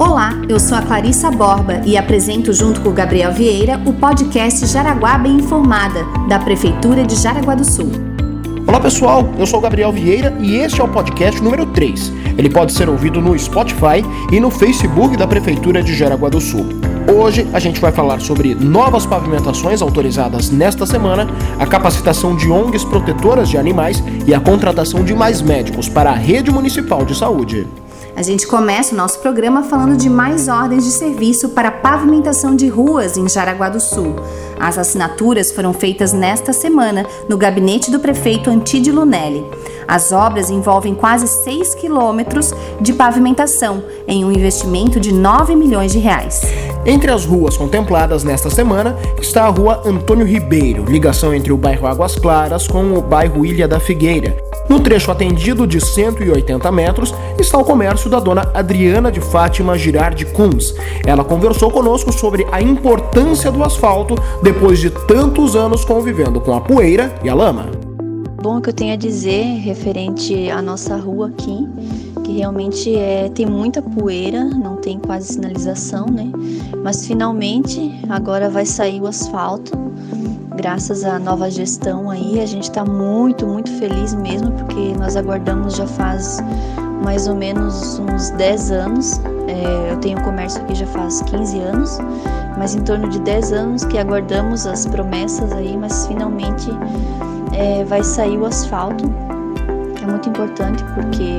Olá, eu sou a Clarissa Borba e apresento junto com o Gabriel Vieira o podcast Jaraguá Bem Informada, da Prefeitura de Jaraguá do Sul. Olá pessoal, eu sou o Gabriel Vieira e este é o podcast número 3. Ele pode ser ouvido no Spotify e no Facebook da Prefeitura de Jaraguá do Sul. Hoje a gente vai falar sobre novas pavimentações autorizadas nesta semana, a capacitação de ONGs protetoras de animais e a contratação de mais médicos para a rede municipal de saúde. A gente começa o nosso programa falando de mais ordens de serviço para pavimentação de ruas em Jaraguá do Sul. As assinaturas foram feitas nesta semana no gabinete do prefeito Antídio Lunelli. As obras envolvem quase 6 quilômetros de pavimentação, em um investimento de 9 milhões de reais. Entre as ruas contempladas nesta semana está a rua Antônio Ribeiro, ligação entre o bairro Águas Claras com o bairro Ilha da Figueira. No trecho atendido de 180 metros está o comércio da dona Adriana de Fátima Girardi Kunz. Ela conversou conosco sobre a importância do asfalto depois de tantos anos convivendo com a poeira e a lama. Bom, que eu tenho a dizer referente à nossa rua aqui, que realmente é, tem muita poeira, não tem quase sinalização, né? Mas finalmente agora vai sair o asfalto graças à nova gestão aí, a gente está muito, muito feliz mesmo, porque nós aguardamos já faz mais ou menos uns 10 anos. É, eu tenho comércio aqui já faz 15 anos, mas em torno de 10 anos que aguardamos as promessas aí, mas finalmente é, vai sair o asfalto. É muito importante porque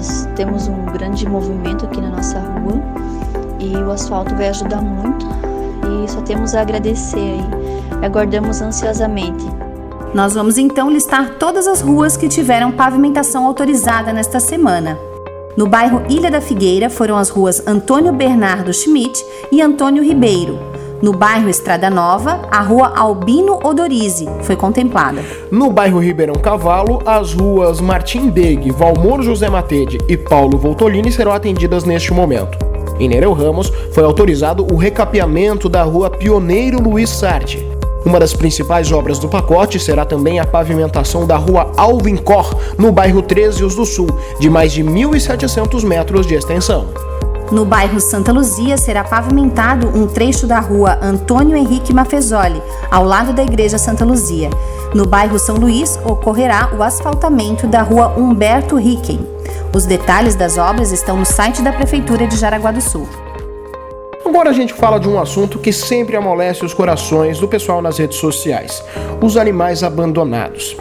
nós temos um grande movimento aqui na nossa rua e o asfalto vai ajudar muito e só temos a agradecer aí aguardamos ansiosamente. Nós vamos então listar todas as ruas que tiveram pavimentação autorizada nesta semana. No bairro Ilha da Figueira foram as ruas Antônio Bernardo Schmidt e Antônio Ribeiro. No bairro Estrada Nova, a rua Albino Odorize foi contemplada. No bairro Ribeirão Cavalo, as ruas Martim Beg, Valmor José Matede e Paulo Voltolini serão atendidas neste momento. Em Nereu Ramos, foi autorizado o recapeamento da rua Pioneiro Luiz Sarte. Uma das principais obras do pacote será também a pavimentação da rua Alvin Cor, no bairro 13 do Sul, de mais de 1.700 metros de extensão. No bairro Santa Luzia será pavimentado um trecho da rua Antônio Henrique Mafezoli, ao lado da Igreja Santa Luzia. No bairro São Luís ocorrerá o asfaltamento da rua Humberto Ricken. Os detalhes das obras estão no site da Prefeitura de Jaraguá do Sul. Agora a gente fala de um assunto que sempre amolece os corações do pessoal nas redes sociais: os animais abandonados.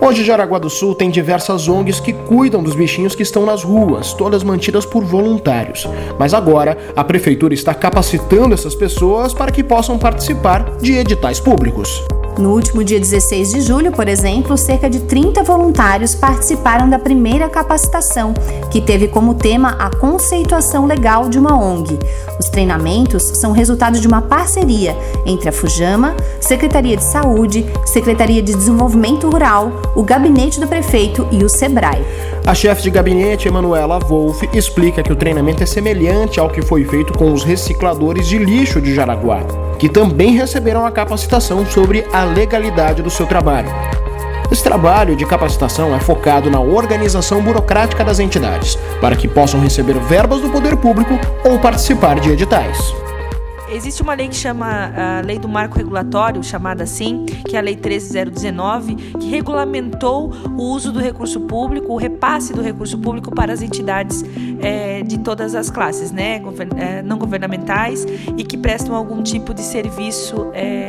Hoje, Jaraguá do Sul tem diversas ONGs que cuidam dos bichinhos que estão nas ruas, todas mantidas por voluntários. Mas agora, a prefeitura está capacitando essas pessoas para que possam participar de editais públicos. No último dia 16 de julho, por exemplo, cerca de 30 voluntários participaram da primeira capacitação, que teve como tema a conceituação legal de uma ONG. Os treinamentos são resultado de uma parceria entre a Fujama, Secretaria de Saúde, Secretaria de Desenvolvimento Rural, o Gabinete do Prefeito e o SEBRAE. A chefe de gabinete, Emanuela Wolff, explica que o treinamento é semelhante ao que foi feito com os recicladores de lixo de Jaraguá, que também receberam a capacitação sobre a legalidade do seu trabalho. Esse trabalho de capacitação é focado na organização burocrática das entidades, para que possam receber verbas do poder público ou participar de editais. Existe uma lei que chama a Lei do Marco Regulatório, chamada assim, que é a Lei 13019, que regulamentou o uso do recurso público, o repasse do recurso público para as entidades é, de todas as classes, né, eh, não governamentais e que prestam algum tipo de serviço. É,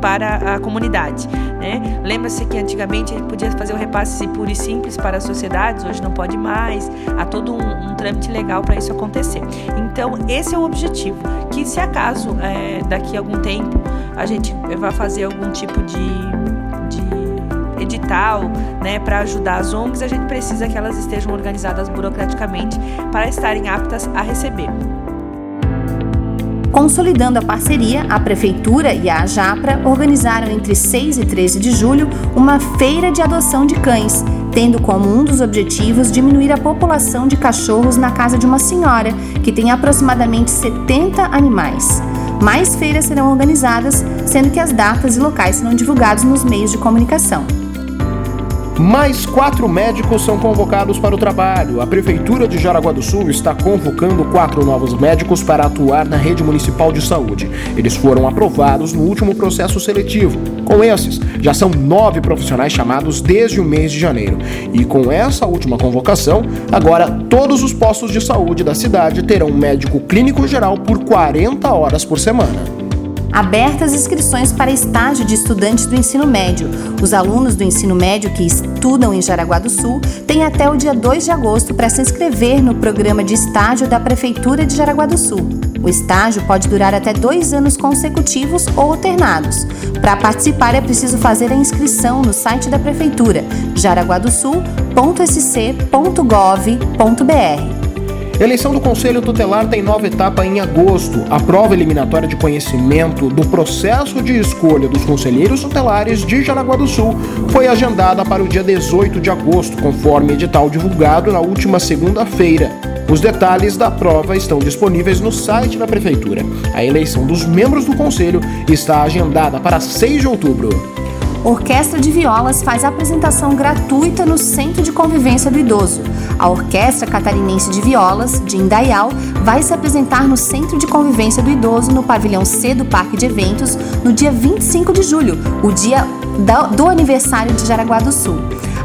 para a comunidade. Né? Lembra-se que antigamente gente podia fazer o repasse puro e simples para as sociedades, hoje não pode mais, há todo um, um trâmite legal para isso acontecer. Então, esse é o objetivo, que se acaso é, daqui a algum tempo a gente vai fazer algum tipo de, de edital né, para ajudar as ONGs, a gente precisa que elas estejam organizadas burocraticamente para estarem aptas a receber. Consolidando a parceria, a Prefeitura e a Ajapra organizaram entre 6 e 13 de julho uma feira de adoção de cães, tendo como um dos objetivos diminuir a população de cachorros na casa de uma senhora que tem aproximadamente 70 animais. Mais feiras serão organizadas, sendo que as datas e locais serão divulgados nos meios de comunicação. Mais quatro médicos são convocados para o trabalho. A Prefeitura de Jaraguá do Sul está convocando quatro novos médicos para atuar na rede municipal de saúde. Eles foram aprovados no último processo seletivo. Com esses, já são nove profissionais chamados desde o mês de janeiro. E com essa última convocação, agora todos os postos de saúde da cidade terão um médico clínico geral por 40 horas por semana abertas inscrições para estágio de estudantes do ensino médio. Os alunos do ensino médio que estudam em Jaraguá do Sul têm até o dia 2 de agosto para se inscrever no programa de estágio da Prefeitura de Jaraguá do Sul. O estágio pode durar até dois anos consecutivos ou alternados. Para participar é preciso fazer a inscrição no site da Prefeitura, jaraguadosul.sc.gov.br. Eleição do Conselho Tutelar tem nova etapa em agosto. A prova eliminatória de conhecimento do processo de escolha dos conselheiros tutelares de Jaraguá do Sul foi agendada para o dia 18 de agosto, conforme edital divulgado na última segunda-feira. Os detalhes da prova estão disponíveis no site da Prefeitura. A eleição dos membros do Conselho está agendada para 6 de outubro. Orquestra de Violas faz apresentação gratuita no Centro de Convivência do Idoso. A Orquestra Catarinense de Violas, de Indaial, vai se apresentar no Centro de Convivência do Idoso, no pavilhão C do Parque de Eventos, no dia 25 de julho, o dia do aniversário de Jaraguá do Sul.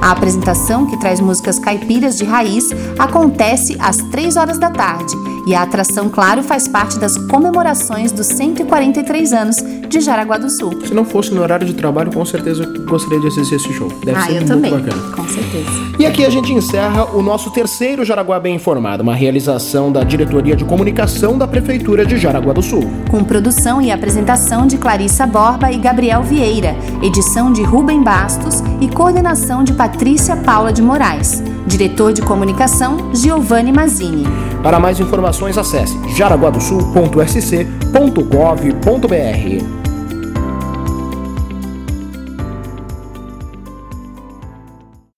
A apresentação, que traz músicas caipiras de raiz, acontece às 3 horas da tarde e a atração, claro, faz parte das comemorações dos 143 anos de Jaraguá do Sul. Se não fosse no horário de trabalho, com certeza gostaria de assistir esse show. Deve ah, ser eu muito também. bacana. Com certeza. E aqui a gente encerra o nosso terceiro Jaraguá Bem Informado, uma realização da Diretoria de Comunicação da Prefeitura de Jaraguá do Sul. Com produção e apresentação de Clarissa Borba e Gabriel Vieira, edição de Rubem Bastos e coordenação de Patrícia Paula de Moraes. Diretor de Comunicação, Giovanni Mazini. Para mais informações, acesse jaraguadosul.sc.gov.br.